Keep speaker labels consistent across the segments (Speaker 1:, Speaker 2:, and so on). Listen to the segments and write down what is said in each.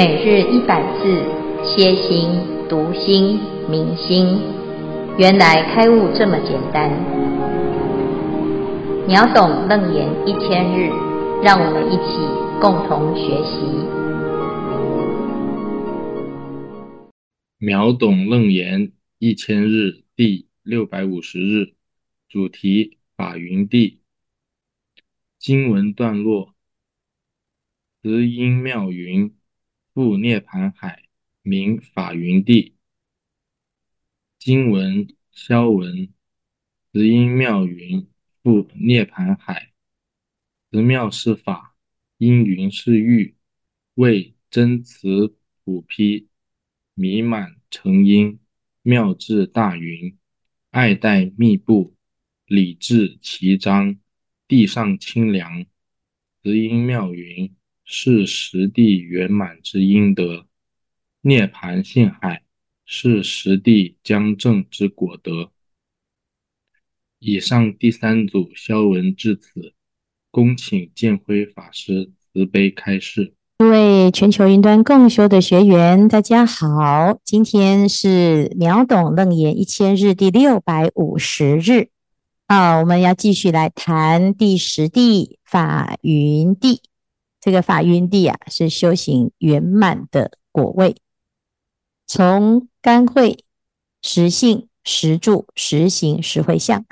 Speaker 1: 每日一百字，歇心、读心、明心，原来开悟这么简单。秒懂楞严一千日，让我们一起共同学习。
Speaker 2: 秒懂楞严一千日第六百五十日，主题法云地。经文段落：慈音妙云。复涅槃海，名法云地。经文消文：慈音妙云覆涅槃海，慈妙是法，音云是欲，为真慈普披，弥满成音，妙智大云，爱戴密布，理智齐彰，地上清凉，慈音妙云。是实地圆满之因德，涅槃性海是实地将证之果德。以上第三组消文至此，恭请建辉法师慈悲开示。
Speaker 3: 各位全球云端共修的学员，大家好，今天是秒懂楞严一千日第六百五十日啊，我们要继续来谈第十地法云地。这个法云地啊，是修行圆满的果位。从干慧、实性、实住、实行、实会相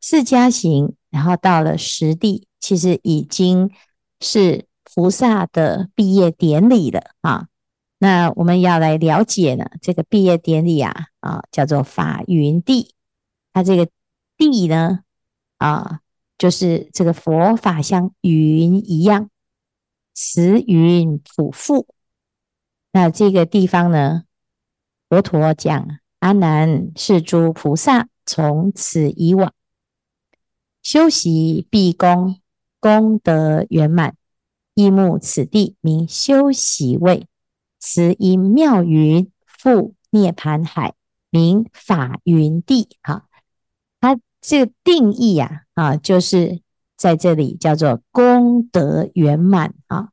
Speaker 3: 四加行，然后到了实地，其实已经是菩萨的毕业典礼了啊。那我们要来了解呢，这个毕业典礼啊，啊，叫做法云地。它这个地呢，啊，就是这个佛法像云一样。慈云普覆，那这个地方呢？佛陀讲：阿难，是诸菩萨从此以往修习毕功，功德圆满，依慕此地，名修习位。慈音妙云覆涅槃海，名法云地。哈，它这个定义呀，啊，就是。在这里叫做功德圆满啊，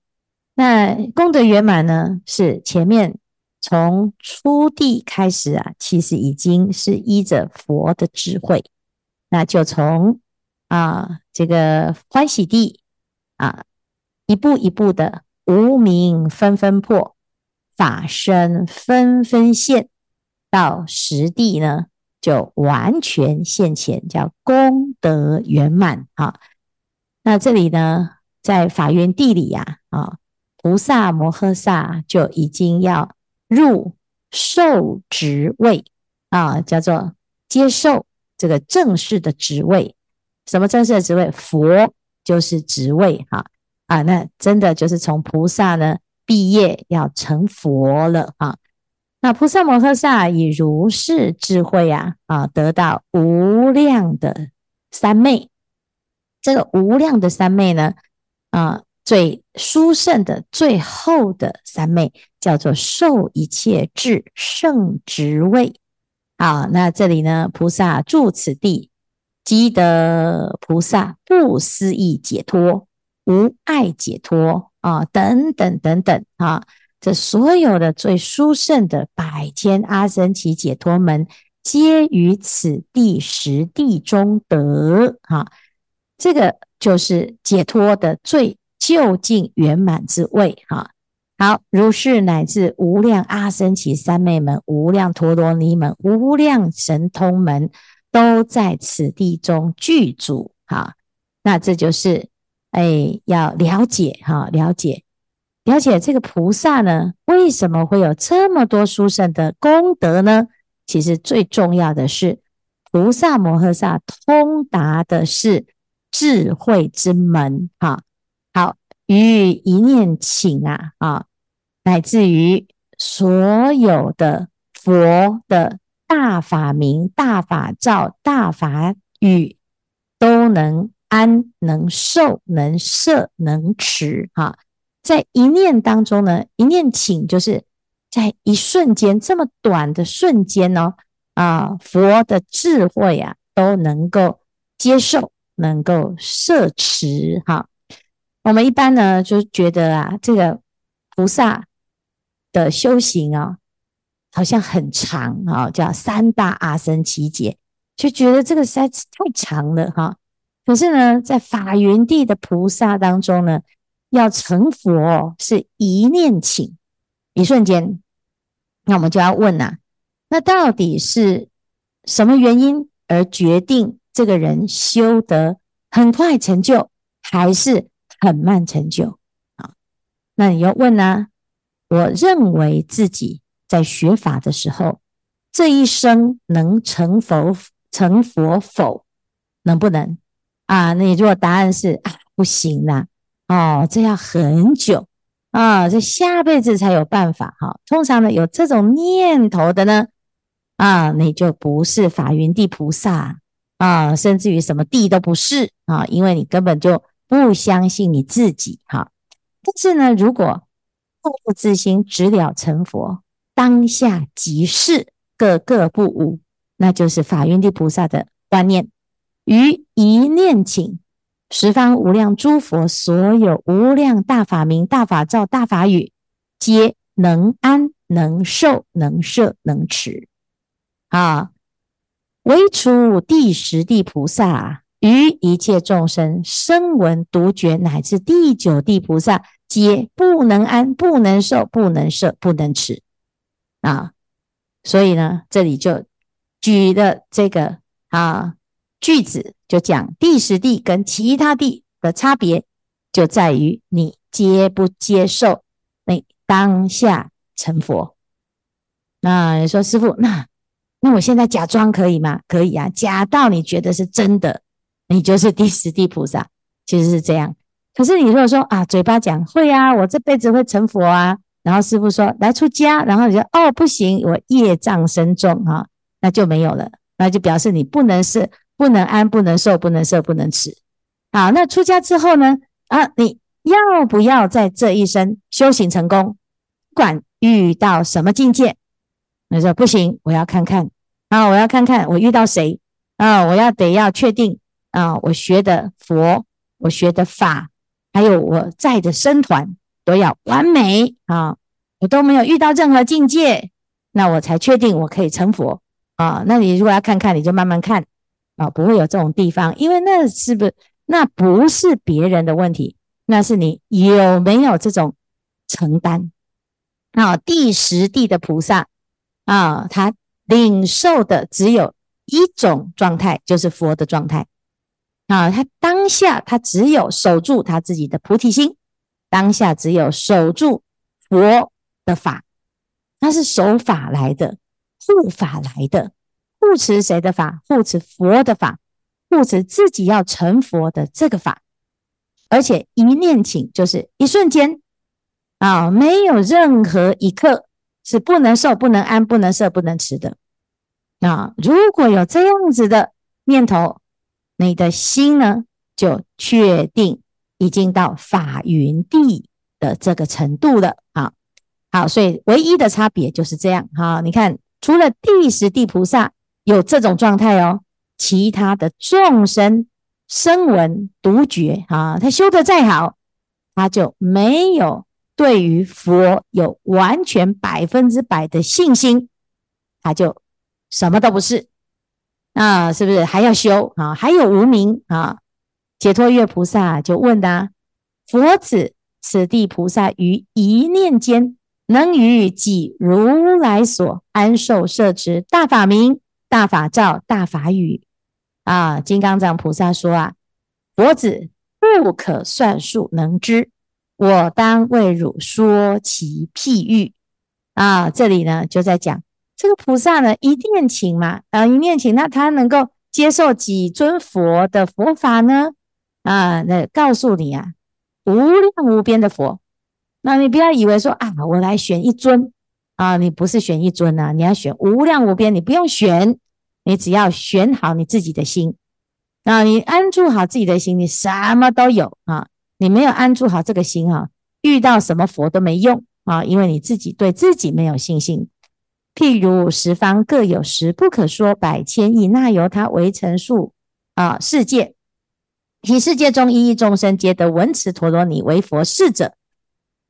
Speaker 3: 那功德圆满呢，是前面从初地开始啊，其实已经是依着佛的智慧，那就从啊这个欢喜地啊，一步一步的无明纷纷破，法身纷纷现，到十地呢，就完全现前，叫功德圆满啊。那这里呢，在法源地里呀，啊，菩萨摩诃萨就已经要入受职位啊，叫做接受这个正式的职位。什么正式的职位？佛就是职位哈啊，那真的就是从菩萨呢毕业要成佛了啊。那菩萨摩诃萨以如是智慧啊啊，得到无量的三昧。这个无量的三昧呢，啊，最殊胜的、最后的三昧叫做受一切智胜职位。好，那这里呢，菩萨住此地，积得菩萨不思议解脱、无碍解脱啊，等等等等啊，这所有的最殊胜的百千阿僧只解脱门，皆于此地十地中得啊。这个就是解脱的最究竟圆满之位哈。好，如是乃至无量阿僧只三昧门、无量陀罗尼门、无量神通门，都在此地中具足哈。那这就是哎，要了解哈，了解了解这个菩萨呢，为什么会有这么多殊胜的功德呢？其实最重要的是，菩萨摩诃萨通达的是。智慧之门，哈好，于一念顷啊啊，乃至于所有的佛的大法名、大法照、大法语，都能安、能受、能摄、能持，哈，在一念当中呢，一念顷就是在一瞬间，这么短的瞬间哦，啊，佛的智慧啊，都能够接受。能够摄持哈，我们一般呢就觉得啊，这个菩萨的修行啊，好像很长啊，叫三大阿僧只劫，就觉得这个实在是太长了哈。可是呢，在法云地的菩萨当中呢，要成佛是一念顷，一瞬间。那我们就要问呐、啊，那到底是什么原因而决定这个人修得很快成就，还是很慢成就啊？那你要问呢、我认为自己在学法的时候，这一生能成佛，成佛否？能不能啊？那你如果答案是啊，不行啦，哦，这要很久啊，这下辈子才有办法哈。通常呢，有这种念头的呢，啊，你就不是法云地菩萨啊，甚至于什么地都不是啊，因为你根本就不相信你自己哈。但是呢，如果不自心，直了成佛，当下即是，个个不误，那就是法云地菩萨的观念。于一念顷，十方无量诸佛，所有无量大法名、大法照、大法语，皆能安、能受、能摄、能持。啊，唯除第十地菩萨，于一切众生声闻独觉，乃至第九地菩萨。皆不能安，不能受，不能摄，不能持啊！所以呢，这里就举的这个啊句子，就讲第十地跟其他地的差别，就在于你接不接受，你当下成佛。那你说师傅，那那我现在假装可以吗？可以啊，假到你觉得是真的，你就是第十地菩萨，其实是这样。可是你如果说啊，嘴巴讲会啊，我这辈子会成佛啊，然后师傅说来出家，然后你说哦不行，我业障深重哈，那就没有了，那就表示你不能是不能安，不能受，不能色，不能吃。好，那出家之后呢？啊，你要不要在这一生修行成功？不管遇到什么境界，你说不行，我要看看啊，我要看看我遇到谁啊，我要得要确定啊，我学的佛，我学的法。还有我在的僧团都要完美啊，我都没有遇到任何境界，那我才确定我可以成佛啊。那你如果要看看，你就慢慢看啊，不会有这种地方，因为那是不那不是别人的问题，那是你有没有这种承担啊？第十地的菩萨啊，他领受的只有一种状态，就是佛的状态。啊，他当下他只有守住他自己的菩提心，当下只有守住佛的法，他是守法来的，护法来的，护持谁的法？护持佛的法，护持自己要成佛的这个法，而且一念顷就是一瞬间啊，没有任何一刻是不能受、不能安、不能摄、不能持的啊。如果有这样子的念头。你的心呢，就确定已经到法云地的这个程度了啊。好，所以唯一的差别就是这样哈。你看，除了第十地菩萨有这种状态哦，其他的众生声闻独觉啊，他修得再好，他就没有对于佛有完全百分之百的信心，他就什么都不是。啊，是不是还要修啊？还有无明啊？解脱月菩萨就问呐：佛子，此地菩萨于一念间，能于己如来所安受摄持大法名、大法照、大法语啊？金刚藏菩萨说啊：佛子不可算数能知，我当为汝说其譬喻啊。这里呢，就在讲。这个菩萨呢，一念情嘛，啊，一念情，那他能够接受几尊佛的佛法呢？啊，那告诉你啊，无量无边的佛，那你不要以为说啊，我来选一尊啊，你不是选一尊呐，你要选无量无边，你不用选，你只要选好你自己的心啊，你安住好自己的心，你什么都有啊，你没有安住好这个心啊，遇到什么佛都没用啊，因为你自己对自己没有信心。譬如十方各有十不可说百千亿那由他为成数啊世界，其世界中一亿众生皆得闻此陀罗尼为佛事者，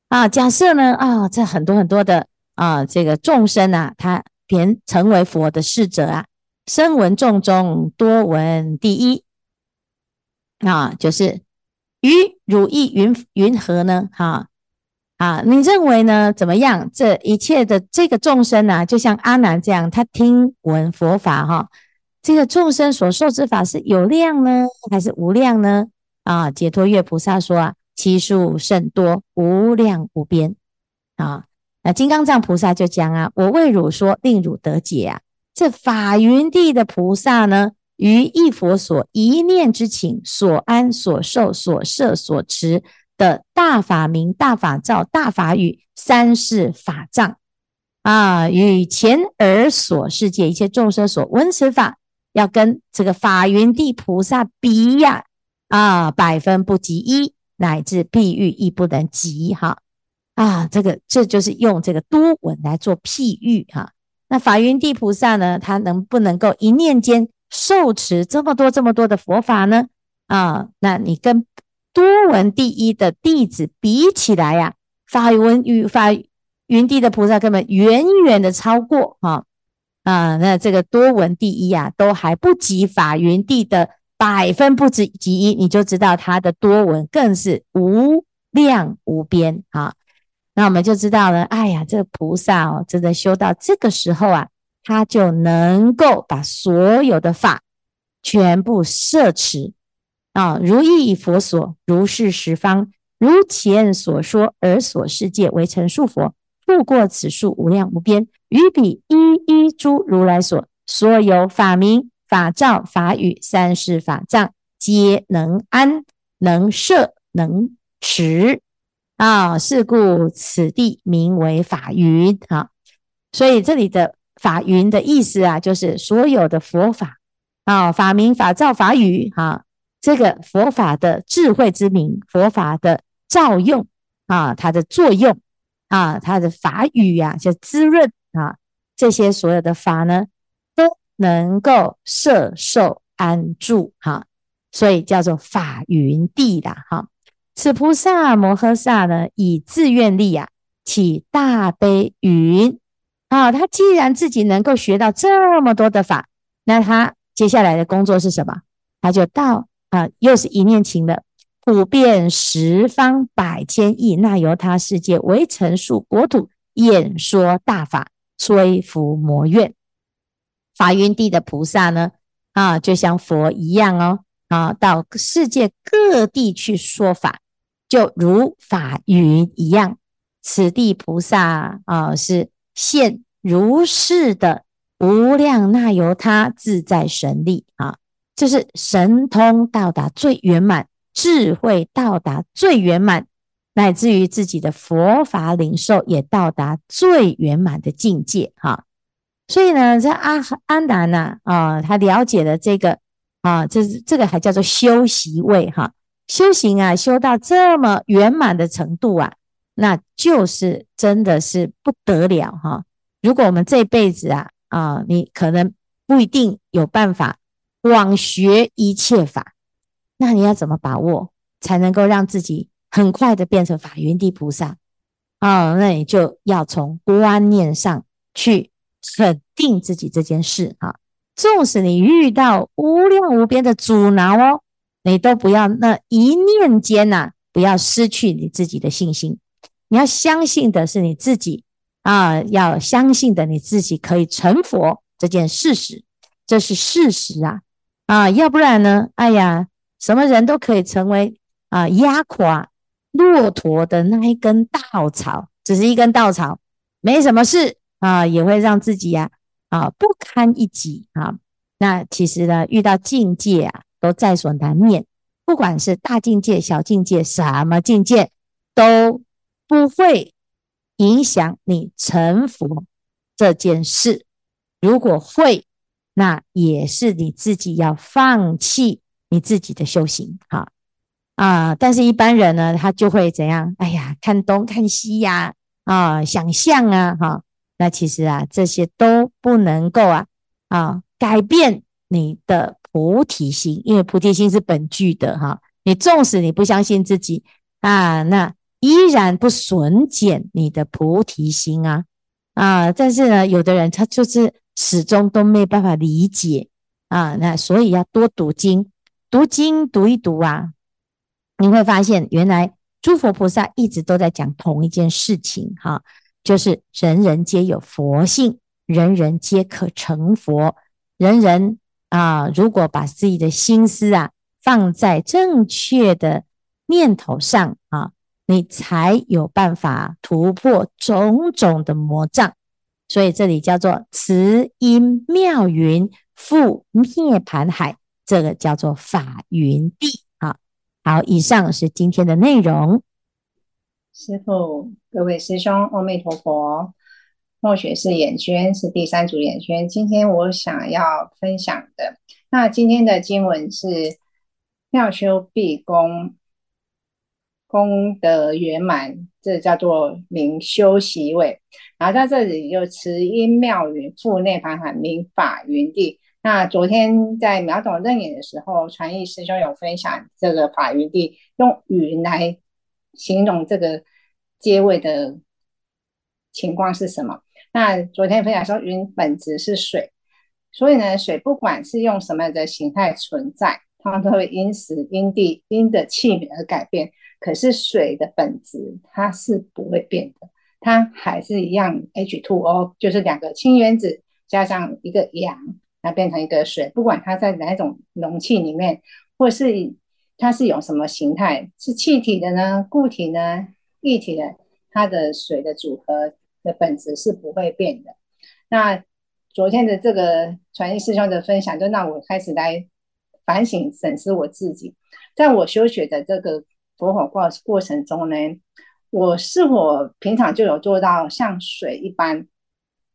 Speaker 3: 啊，假设呢啊，这很多很多的啊，这个众生啊，他便成为佛的侍者啊，声闻众中多闻第一。啊，就是于汝意云云何呢？哈啊，你认为呢？怎么样？这一切的这个众生啊，就像阿难这样，他听闻佛法哈，这个众生所受之法是有量呢，还是无量呢？啊，解脱月菩萨说啊。其数甚多，无量无边啊！那金刚藏菩萨就讲啊：“我为汝说，令汝得解啊！这法云地的菩萨呢，于一佛所一念之情，所安、所受、所摄、所持的大法名、大法照、大法语三世法藏啊，与前而所世界一切众生所闻此法，要跟这个法云地菩萨比呀啊，百分不及一。”乃至譬喻亦不能及哈啊，这个这就是用这个多闻来做譬喻哈。那法云地菩萨呢，他能不能够一念间受持这么多这么多的佛法呢？啊，那你跟多闻第一的弟子比起来呀，法云与法云地的菩萨根本远远的超过哈啊，那这个多闻第一呀，都还不及法云地的。百分不止及一，你就知道他的多闻更是无量无边啊！那我们就知道了，哎呀，这个菩萨哦，真的修到这个时候啊，他就能够把所有的法全部摄持啊，如意佛所，如是十方，如前所说尔所世界为成数佛，度过此数无量无边，于彼一一诸如来所，所有法名。法照、法语、三世法藏，皆能安、能摄、能持啊！是故此地名为法云啊。所以这里的法云的意思啊，就是所有的佛法啊，法名、法照、法语啊，这个佛法的智慧之名，佛法的照用啊，它的作用啊，它的法语呀、啊，就滋润啊，这些所有的法呢。都能够摄受安住哈，所以叫做法云地啦哈。此菩萨摩诃萨呢，以自愿力啊，起大悲云啊。他既然自己能够学到这么多的法，那他接下来的工作是什么？他就到啊，又是一念情了，普遍十方百千亿那由他世界为成数国土演说大法，摧伏魔怨。法云地的菩萨呢，啊，就像佛一样哦，啊，到世界各地去说法，就如法云一样。此地菩萨啊，是现如是的无量那由他自在神力啊，就是神通到达最圆满，智慧到达最圆满，乃至于自己的佛法领受也到达最圆满的境界哈。啊所以呢，这阿阿难呐，啊，他了解了这个啊，这这个还叫做修习位哈，修行啊，修到这么圆满的程度啊，那就是真的是不得了哈。如果我们这辈子啊，啊，你可能不一定有办法广学一切法，那你要怎么把握，才能够让自己很快的变成法云地菩萨啊？那你就要从观念上去。肯定自己这件事哈，纵使你遇到无量无边的阻挠哦，你都不要那一念间呐，不要失去你自己的信心。你要相信的是你自己啊，要相信的你自己可以成佛这件事实，这是事实啊啊，要不然呢？哎呀，什么人都可以成为啊压垮骆驼的那一根稻草，只是一根稻草，没什么事。啊，也会让自己呀啊，啊不堪一击啊。那其实呢，遇到境界啊，都在所难免。不管是大境界、小境界，什么境界都不会影响你成佛这件事。如果会，那也是你自己要放弃你自己的修行。哈啊，但是一般人呢，他就会怎样？哎呀，看东看西呀，啊，想象啊，哈。那其实啊，这些都不能够啊啊改变你的菩提心，因为菩提心是本具的哈。你纵使你不相信自己啊，那依然不损减你的菩提心啊啊！但是呢，有的人他就是始终都没办法理解啊，那所以要多读经，读经读一读啊，你会发现原来诸佛菩萨一直都在讲同一件事情哈、就是人人皆有佛性，人人皆可成佛，人人啊，如果把自己的心思啊放在正确的念头上啊。你才有办法突破种种的魔障，所以这里叫做慈音妙云覆涅盘海，这个叫做法云地。好，好，以上是今天的内容。
Speaker 4: 师父，各位师兄，阿弥陀佛。末学是眼圈，是第三组眼圈。今天我想要分享的，那今天的经文是妙修毕功。功德圆满，这叫做名修习位。然后在这里又慈音妙云覆涅槃海，名法云地。那昨天在秒懂楞严的时候，传义师兄有分享这个法云地，用云来形容这个阶位的情况是什么？那昨天分享说，云本质是水，所以呢，水不管是用什么样的形态存在，它都会因时、因地、因的器皿而改变。可是水的本质它是不会变的，它还是一样 H2O，就是两个氢原子加上一个氧，那变成一个水。不管它在哪种容器里面，或是它是有什么形态，是气体的呢、固体呢、液体的，它的水的组合的本质是不会变的。那昨天的这个传艺师兄的分享，就让我开始来反省审视我自己，在我修学的这个。佛法过过程中呢，我是否平常就有做到像水一般，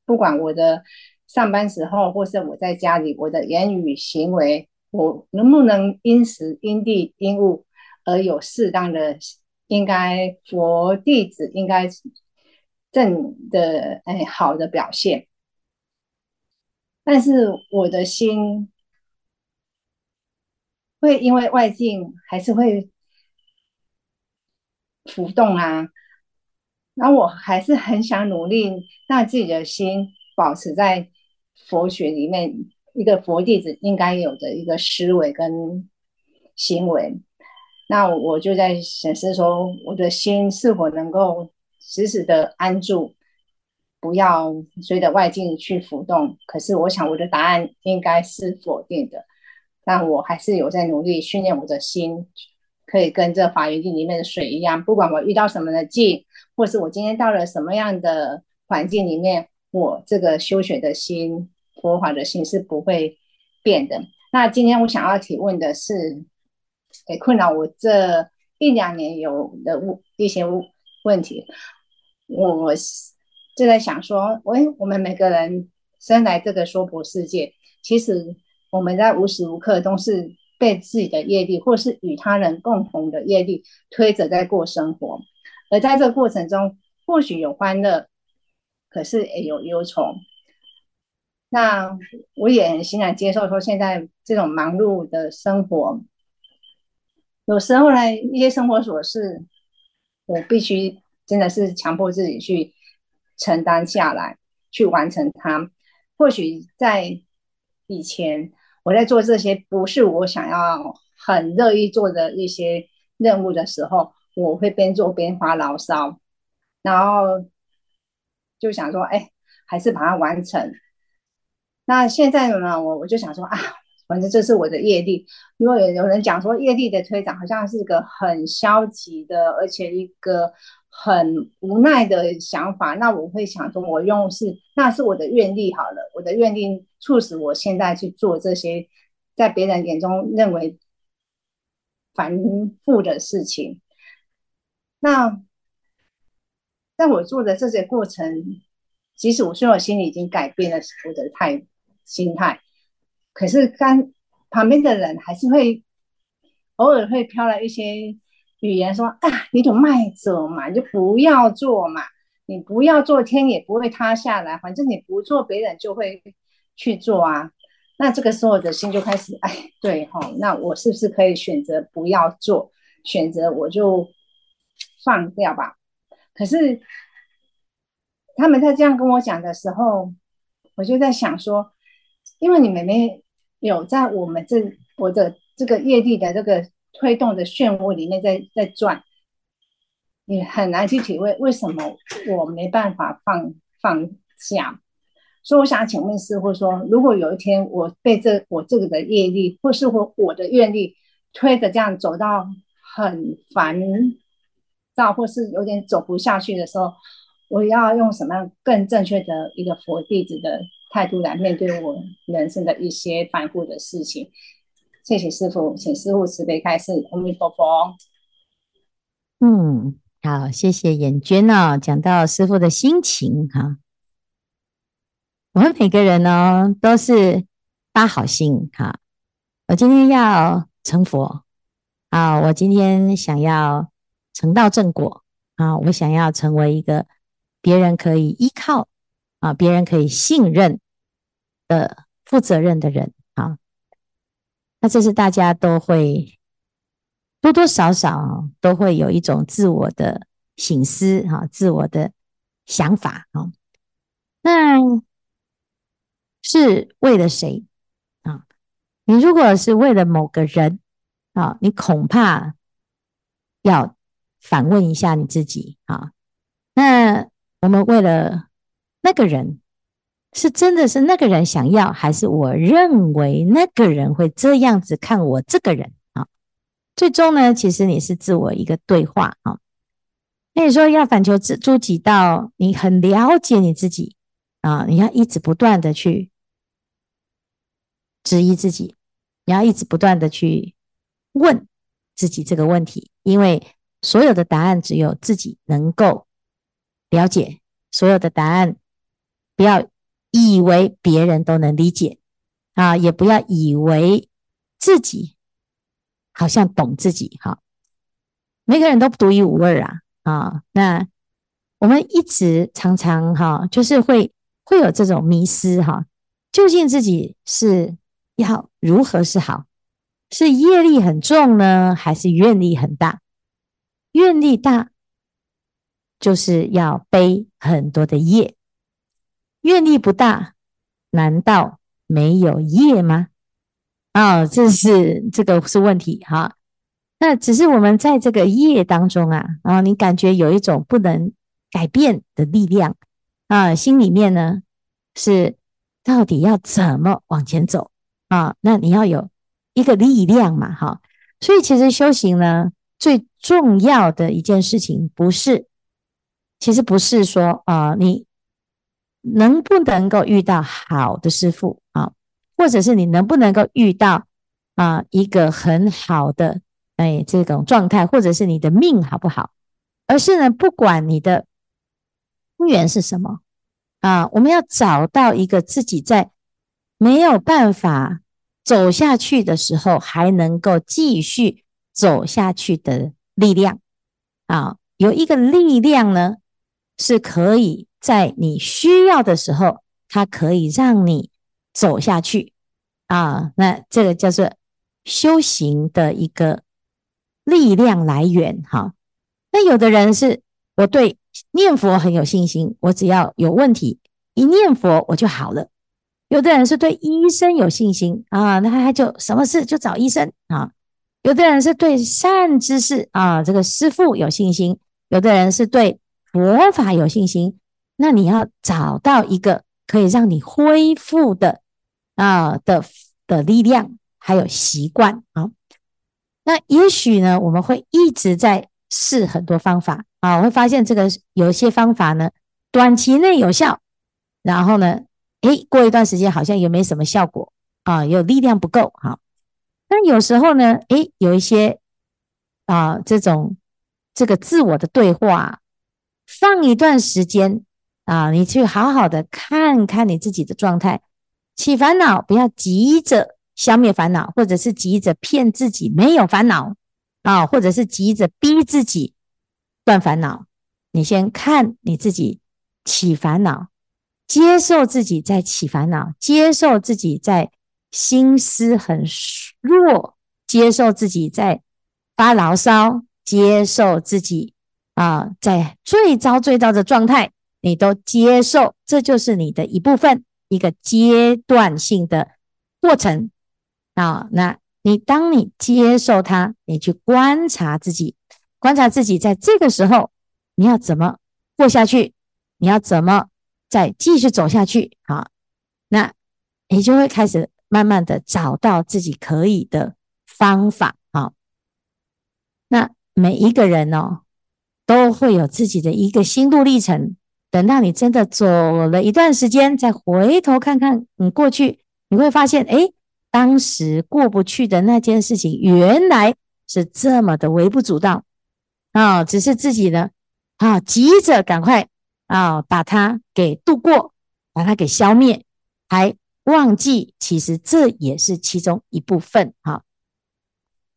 Speaker 4: 不管我的上班时候，或是我在家里，我的言语行为，我能不能因时因地因物而有适当的应该佛弟子应该正的哎好的表现？但是我的心会因为外境还是会。浮动啊，那我还是很想努力，让自己的心保持在佛学里面一个佛弟子应该有的一个思维跟行为。那我就在审视说，我的心是否能够时时的安住，不要随着外境去浮动。可是我想我的答案应该是否定的，但我还是有在努力训练我的心。可以跟这法云地里面的水一样，不管我遇到什么的境，或是我今天到了什么样的环境里面，我这个修学的心、佛法的心是不会变的。那今天我想要提问的是，诶，困扰我这一两年有的一些问题，我就在想说，喂，我们每个人生来这个娑婆世界，其实我们在无时无刻都是。被自己的业力，或是与他人共同的业力推着在过生活，而在这个过程中，或许有欢乐，可是也有忧愁。那我也很欣然接受说，现在这种忙碌的生活，有时候呢，一些生活琐事，我必须真的是强迫自己去承担下来，去完成它。或许在以前。我在做这些不是我想要很乐意做的一些任务的时候，我会边做边发牢骚，然后就想说，哎，还是把它完成。那现在呢，我我就想说啊，反正这是我的业力。因为有人讲说，业力的推展好像是一个很消极的，而且一个。很无奈的想法，那我会想说，我用是那是我的愿力好了，我的愿力促使我现在去做这些在别人眼中认为繁复的事情。那在我做的这些过程，即使我说我心里已经改变了我的态心态，可是刚旁边的人还是会偶尔会飘来一些。语言说：“啊，你就慢走嘛，你就不要做嘛，你不要做，天也不会塌下来。反正你不做，别人就会去做啊。那这个时候我的心就开始，哎，对哈，那我是不是可以选择不要做？选择我就放掉吧。可是他们在这样跟我讲的时候，我就在想说，因为你妹妹有在我们这我的这个业力的这个推动的漩涡里面在在转，你很难去体会为什么我没办法放放下。所以我想请问师傅说，如果有一天我被这我这个的业力，或是我我的愿力推着这样走到很烦躁，或是有点走不下去的时候，我要用什么样更正确的一个佛弟子的态度来面对我人生的一些反复的事情？谢谢师傅，请师傅慈悲开示。阿弥陀佛。
Speaker 3: 嗯，好，谢谢眼娟、哦，讲到师傅的心情哈。我们每个人呢，都是发好心哈。我今天要成佛啊，我今天想要成道正果啊，我想要成为一个别人可以依靠啊，别人可以信任的负责任的人。那这是大家都会多多少少都会有一种自我的醒思哈，自我的想法啊。那是为了谁啊？你如果是为了某个人啊，你恐怕要反问一下你自己啊。那我们为了那个人，是真的是那个人想要，还是我认为那个人会这样子看我这个人啊？最终呢，其实你是自我一个对话啊。那你说要反求诸己道，你很了解你自己啊，你要一直不断的去。质疑自己，你要一直不断的去问自己这个问题，因为所有的答案只有自己能够了解。所有的答案，不要以为别人都能理解啊，也不要以为自己好像懂自己哈。每个人都独一无二啊啊！那我们一直常常哈，就是会会有这种迷思哈，究竟自己是。要如何是好？是业力很重呢，还是愿力很大？愿力大，就是要背很多的业；愿力不大，难道没有业吗？啊、哦，这是这个是问题哈。那只是我们在这个业当中啊，啊，你感觉有一种不能改变的力量啊，心里面呢是到底要怎么往前走？啊，那你要有一个力量嘛，哈，所以其实修行呢，最重要的一件事情不是，其实不是说啊，你能不能够遇到好的师傅啊，或者是你能不能够遇到啊一个很好的哎这种状态，或者是你的命好不好，而是呢，不管你的因缘是什么啊，我们要找到一个自己在没有办法。走下去的时候，还能够继续走下去的力量啊，有一个力量呢，是可以在你需要的时候，它可以让你走下去啊。那这个叫做修行的一个力量来源哈。那有的人是我对念佛很有信心，我只要有问题一念佛我就好了。有的人是对医生有信心啊，那他就什么事就找医生啊。有的人是对善知识啊，这个师父有信心。有的人是对佛法有信心。那你要找到一个可以让你恢复的啊的的力量，还有习惯啊。那也许呢，我们会一直在试很多方法啊，我会发现这个有一些方法呢，短期内有效，然后呢。诶，过一段时间好像也没什么效果啊，有力量不够哈。那有时候呢，诶，有一些啊这种这个自我的对话，放一段时间啊，你去好好的看看你自己的状态，起烦恼不要急着消灭烦恼，或者是急着骗自己没有烦恼啊，或者是急着逼自己断烦恼。你先看你自己起烦恼。接受自己在起烦恼，接受自己在心思很弱，接受自己在发牢骚，接受自己啊，在最糟最糟的状态，你都接受，这就是你的一部分，一个阶段性的过程啊。那你当你接受它，你去观察自己，观察自己在这个时候你要怎么过下去，你要怎么再继续走下去啊？那你就会开始慢慢的找到自己可以的方法啊。那每一个人哦。都会有自己的一个心路历程。等到你真的走了一段时间，再回头看看你过去，你会发现，哎，当时过不去的那件事情，原来是这么的微不足道啊！只是自己呢，啊，急着赶快啊，把它给度过，把它给消灭，还忘记其实这也是其中一部分哈。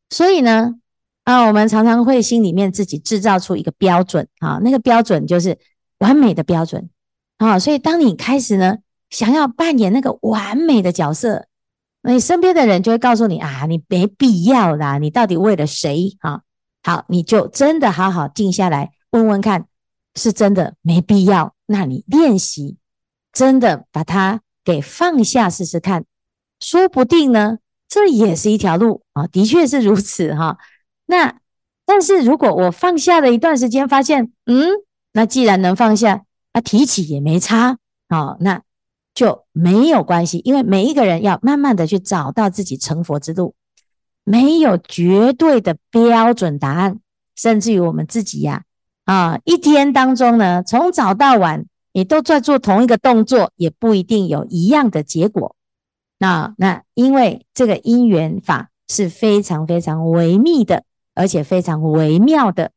Speaker 3: 所以呢。啊，我们常常会心里面自己制造出一个标准啊，那个标准就是完美的标准啊。所以当你开始呢，想要扮演那个完美的角色，那你身边的人就会告诉你啊，你没必要啦，你到底为了谁啊？好，你就真的好好静下来问问看，是真的没必要，那你练习真的把它给放下试试看，说不定呢，这也是一条路啊，的确是如此哈。那，但是如果我放下了一段时间，发现，嗯，那既然能放下，那提起也没差，哦，那就没有关系，因为每一个人要慢慢的去找到自己成佛之路，没有绝对的标准答案，甚至于我们自己呀，啊，一天当中呢，从早到晚，你都在做同一个动作，也不一定有一样的结果。那那因为这个因缘法是非常非常微密的。而且非常微妙的，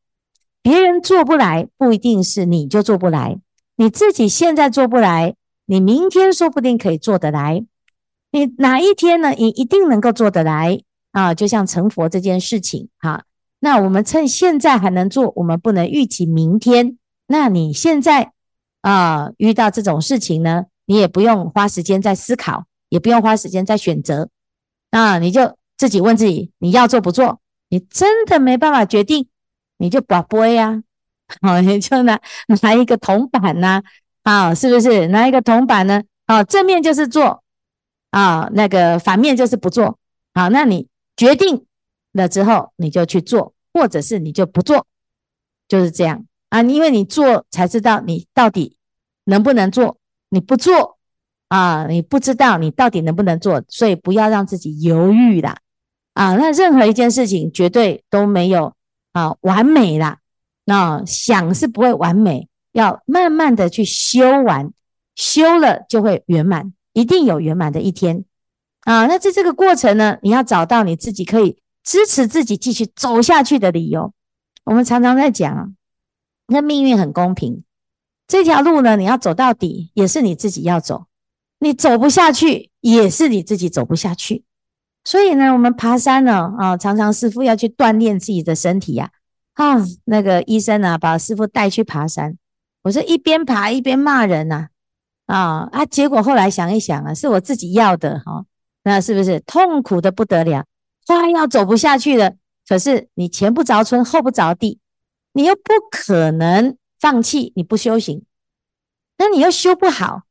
Speaker 3: 别人做不来，不一定是你就做不来。你自己现在做不来，你明天说不定可以做得来。你哪一天呢？你一定能够做得来啊！就像成佛这件事情，哈。那我们趁现在还能做，我们不能预期明天。那你现在啊，遇到这种事情呢，你也不用花时间在思考，也不用花时间在选择，啊，你就自己问自己，你要做不做？你真的没办法决定，你就把杯呀，好，你就拿拿一个铜板呐，啊，是不是拿一个铜板呢？啊，正面就是做，啊，那个反面就是不做，好，那你决定了之后，你就去做，或者是你就不做，就是这样啊，因为你做才知道你到底能不能做，你不做啊，你不知道你到底能不能做，所以不要让自己犹豫啦。啊，那任何一件事情绝对都没有啊完美啦。那想是不会完美，要慢慢的去修完，修了就会圆满，一定有圆满的一天啊。那在这个过程呢，你要找到你自己可以支持自己继续走下去的理由。我们常常在讲啊，那命运很公平，这条路呢，你要走到底，也是你自己要走；你走不下去，也是你自己走不下去。所以呢，我们爬山呢，啊，常常师傅要去锻炼自己的身体呀，啊，那个医生呢，把师傅带去爬山，我说一边爬一边骂人呐，啊啊，结果后来想一想啊，是我自己要的哈，那是不是痛苦的不得了，快要走不下去了？可是你前不着村后不着地，你又不可能放弃，你不修行，那你又修不好，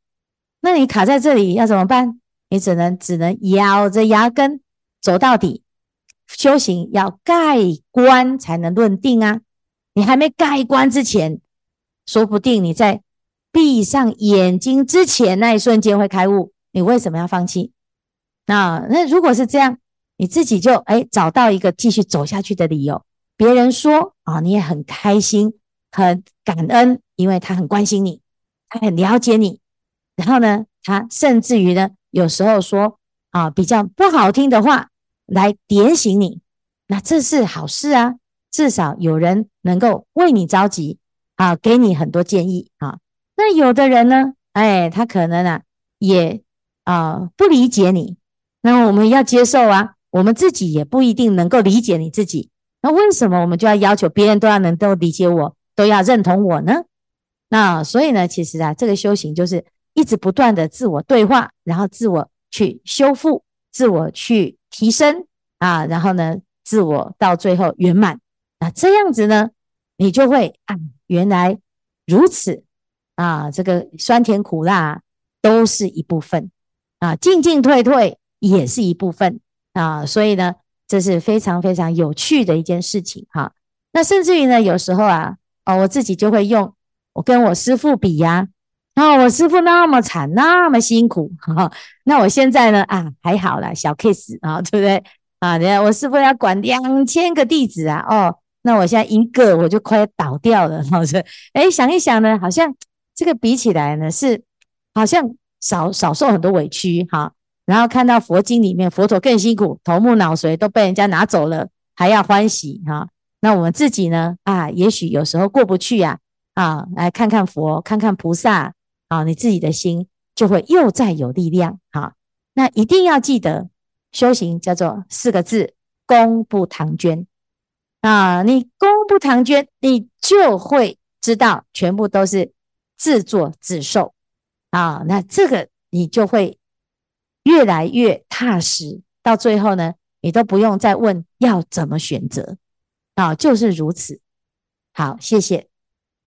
Speaker 3: 那你卡在这里要怎么办？你只能只能咬着牙根走到底，修行要盖棺才能论定啊！你还没盖棺之前，说不定你在闭上眼睛之前那一瞬间会开悟。你为什么要放弃？那那如果是这样，你自己就哎找到一个继续走下去的理由。别人说啊，你也很开心，很感恩，因为他很关心你，他很了解你。然后呢，他甚至于呢。有时候说啊，比较不好听的话来点醒你，那这是好事啊，至少有人能够为你着急啊，给你很多建议啊。那有的人呢，哎，他可能啊也啊不理解你，那我们要接受啊，我们自己也不一定能够理解你自己。那为什么我们就要要求别人都要能够理解我，都要认同我呢？那所以呢，其实啊，这个修行就是。一直不断的自我对话，然后自我去修复，自我去提升啊，然后呢，自我到最后圆满。那这样子呢，你就会啊，原来如此啊，这个酸甜苦辣都是一部分啊，进进退退也是一部分啊，所以呢，这是非常非常有趣的一件事情哈。那甚至于呢，有时候啊，哦，我自己就会用我跟我师父比呀，我师傅那么惨，那么辛苦，哈，那我现在呢，啊，还好啦，小 case 啊，对不对？啊，你看我师傅要管两千个弟子啊，哦，那我现在一个我就快倒掉了，好像，哎，想一想呢，好像这个比起来呢，是好像少少受很多委屈哈。然后看到佛经里面，佛陀更辛苦，头目脑髓都被人家拿走了，还要欢喜哈。那我们自己呢？啊，也许有时候过不去呀，啊，啊，来看看佛，看看菩萨，啊，你自己的心就会又再有力量。啊。那一定要记得，修行叫做四个字：功不唐捐。啊，你功不唐捐，你就会知道全部都是自作自受。啊，那这个你就会越来越踏实，到最后呢，你都不用再问要怎么选择。啊，就是如此。好，谢谢。